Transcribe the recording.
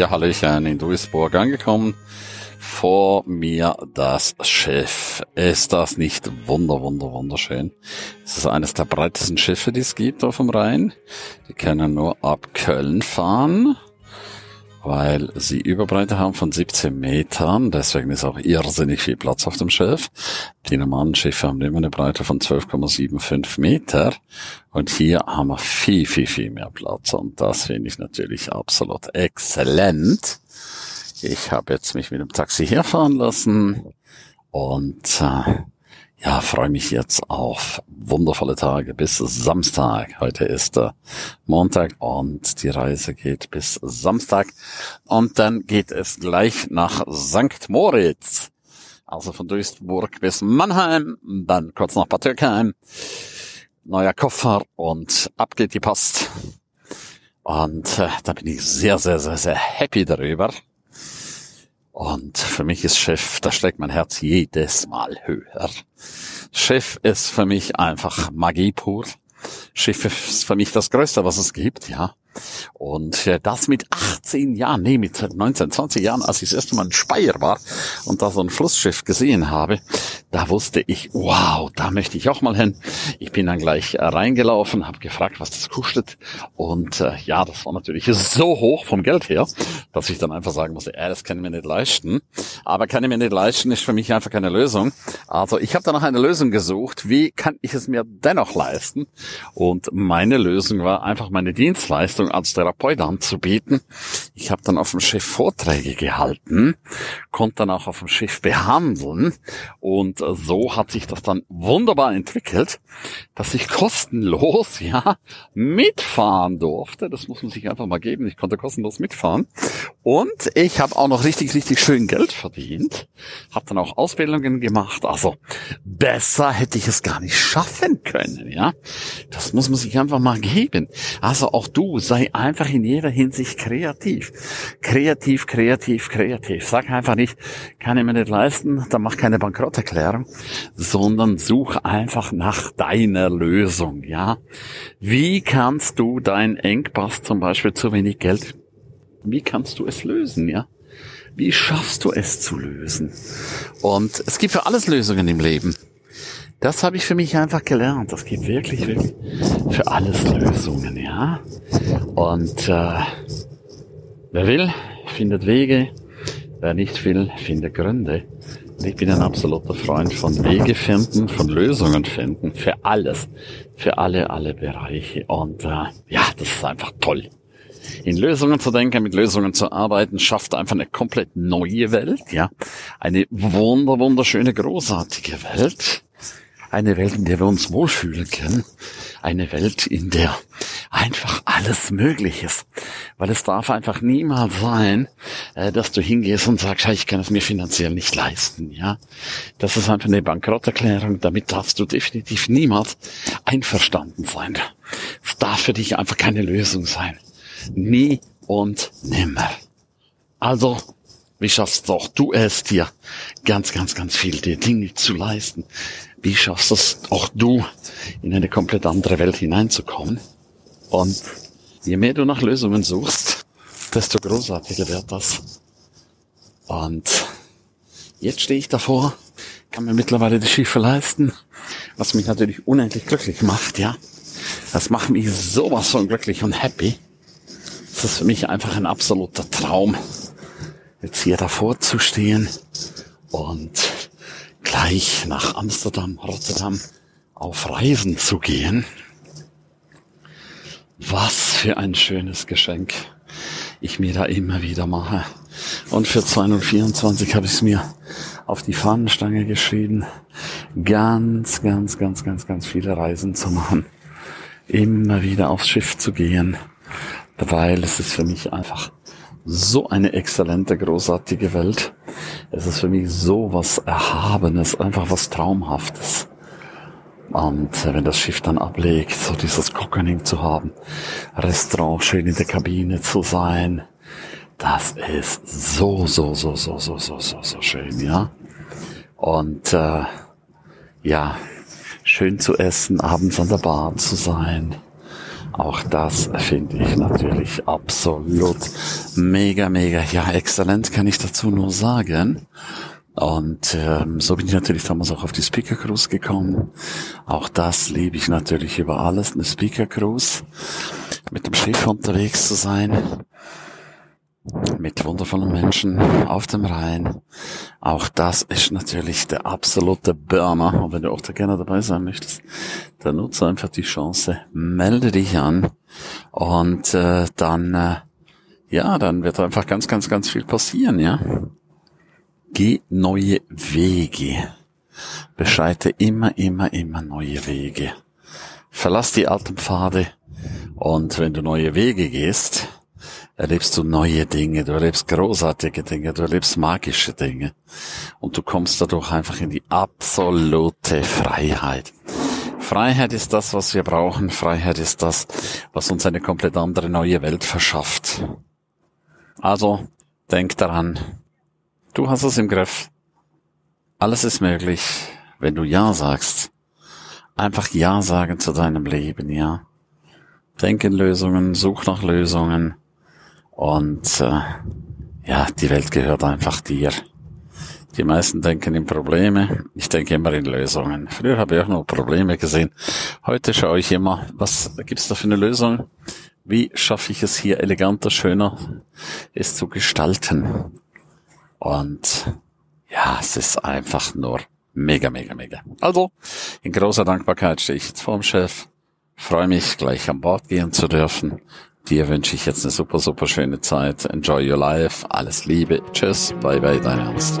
Ja, Hallöchen in Duisburg angekommen. Vor mir das Schiff. Ist das nicht wunder, wunder, wunderschön? Es ist eines der breitesten Schiffe, die es gibt auf dem Rhein. Die können nur ab Köln fahren weil sie Überbreite haben von 17 Metern. Deswegen ist auch irrsinnig viel Platz auf dem Schiff. Die normalen Schiffe haben immer eine Breite von 12,75 Meter. Und hier haben wir viel, viel, viel mehr Platz. Und das finde ich natürlich absolut exzellent. Ich habe jetzt mich mit dem Taxi herfahren lassen und äh, ja, freue mich jetzt auf wundervolle Tage bis Samstag. Heute ist äh, Montag und die Reise geht bis Samstag. Und dann geht es gleich nach St. Moritz. Also von Duisburg bis Mannheim, dann kurz nach Bad Türkheim. Neuer Koffer und ab geht die Post. Und äh, da bin ich sehr, sehr, sehr, sehr happy darüber. Und für mich ist Chef, da schlägt mein Herz jedes Mal höher. Chef ist für mich einfach Magie pur. Chef ist für mich das Größte, was es gibt, ja. Und äh, das mit 18 Jahren, nee, mit 19, 20 Jahren, als ich das erste Mal in Speyer war und da so ein Flussschiff gesehen habe, da wusste ich, wow, da möchte ich auch mal hin. Ich bin dann gleich äh, reingelaufen, habe gefragt, was das kostet. Und äh, ja, das war natürlich so hoch vom Geld her, dass ich dann einfach sagen musste, äh, das kann ich mir nicht leisten. Aber kann ich mir nicht leisten, ist für mich einfach keine Lösung. Also ich habe noch eine Lösung gesucht. Wie kann ich es mir dennoch leisten? Und meine Lösung war einfach meine Dienstleistung als Therapeut anzubieten. Ich habe dann auf dem Schiff Vorträge gehalten, konnte dann auch auf dem Schiff behandeln und so hat sich das dann wunderbar entwickelt, dass ich kostenlos, ja, mitfahren durfte. Das muss man sich einfach mal geben. Ich konnte kostenlos mitfahren. Und ich habe auch noch richtig, richtig schön Geld verdient. Habe dann auch Ausbildungen gemacht. Also besser hätte ich es gar nicht schaffen können, ja. Das muss man sich einfach mal geben. Also auch du sei einfach in jeder Hinsicht kreativ. Kreativ, kreativ, kreativ. Sag einfach nicht, kann ich mir nicht leisten, dann mach keine Bankrotterklärung Erklärung, sondern such einfach nach deiner Lösung, ja. Wie kannst du deinen Engpass zum Beispiel zu wenig Geld, wie kannst du es lösen, ja? Wie schaffst du es zu lösen? Und es gibt für alles Lösungen im Leben. Das habe ich für mich einfach gelernt. Es gibt wirklich, wirklich für alles Lösungen, ja. Und äh, wer will, findet Wege. Wer nicht will, findet Gründe. Ich bin ein absoluter Freund von Wege finden, von Lösungen finden, für alles, für alle, alle Bereiche. Und äh, ja, das ist einfach toll. In Lösungen zu denken, mit Lösungen zu arbeiten, schafft einfach eine komplett neue Welt, ja. Eine wunder, wunderschöne, großartige Welt. Eine Welt, in der wir uns wohlfühlen können. Eine Welt, in der einfach alles möglich ist. Weil es darf einfach niemals sein, äh, dass du hingehst und sagst, ich kann es mir finanziell nicht leisten, ja. Das ist einfach eine Bankrotterklärung. Damit darfst du definitiv niemals einverstanden sein. Es darf für dich einfach keine Lösung sein. Nie und nimmer. Also, wie schaffst doch du es dir, ganz, ganz, ganz viel dir Dinge zu leisten? Wie schaffst es auch du, in eine komplett andere Welt hineinzukommen? Und je mehr du nach Lösungen suchst, desto großartiger wird das. Und jetzt stehe ich davor, kann mir mittlerweile die Schiffe leisten, was mich natürlich unendlich glücklich macht, ja. Das macht mich sowas von glücklich und happy. Das ist für mich einfach ein absoluter Traum, jetzt hier davor zu stehen und gleich nach Amsterdam, Rotterdam auf Reisen zu gehen. Was für ein schönes Geschenk ich mir da immer wieder mache. Und für 2024 habe ich es mir auf die Fahnenstange geschrieben, ganz, ganz, ganz, ganz, ganz viele Reisen zu machen. Immer wieder aufs Schiff zu gehen, weil es ist für mich einfach so eine exzellente, großartige Welt. Es ist für mich so was Erhabenes, einfach was Traumhaftes. Und wenn das Schiff dann ablegt, so dieses Cockening zu haben, Restaurant schön in der Kabine zu sein, das ist so, so, so, so, so, so, so, so schön, ja. Und äh, ja, schön zu essen, abends an der Bar zu sein. Auch das finde ich natürlich absolut Mega, mega, ja, exzellent kann ich dazu nur sagen. Und ähm, so bin ich natürlich damals auch auf die Speaker Cruise gekommen. Auch das liebe ich natürlich über alles, eine Speaker Cruise. Mit dem Schiff unterwegs zu sein. Mit wundervollen Menschen auf dem Rhein. Auch das ist natürlich der absolute Burner. Und wenn du auch da gerne dabei sein möchtest, dann nutze einfach die Chance, melde dich an und äh, dann, äh, ja, dann wird einfach ganz, ganz, ganz viel passieren, ja. Geh neue Wege. Beschreite immer, immer, immer neue Wege. Verlass die alten Pfade und wenn du neue Wege gehst, erlebst du neue Dinge, du erlebst großartige Dinge, du erlebst magische Dinge und du kommst dadurch einfach in die absolute Freiheit. Freiheit ist das, was wir brauchen. Freiheit ist das, was uns eine komplett andere neue Welt verschafft. Also, denk daran, Du hast es im Griff. Alles ist möglich, wenn du Ja sagst. Einfach Ja sagen zu deinem Leben, ja. Denk in Lösungen, such nach Lösungen. Und äh, ja, die Welt gehört einfach dir. Die meisten denken in Probleme. Ich denke immer in Lösungen. Früher habe ich auch nur Probleme gesehen. Heute schaue ich immer, was gibt's da für eine Lösung? Wie schaffe ich es hier eleganter, schöner, es zu gestalten? Und ja, es ist einfach nur mega, mega, mega. Also, in großer Dankbarkeit stehe ich jetzt vor dem Chef. Freue mich, gleich an Bord gehen zu dürfen. Dir wünsche ich jetzt eine super, super schöne Zeit. Enjoy your life. Alles Liebe. Tschüss. Bye, bye, dein Ernst.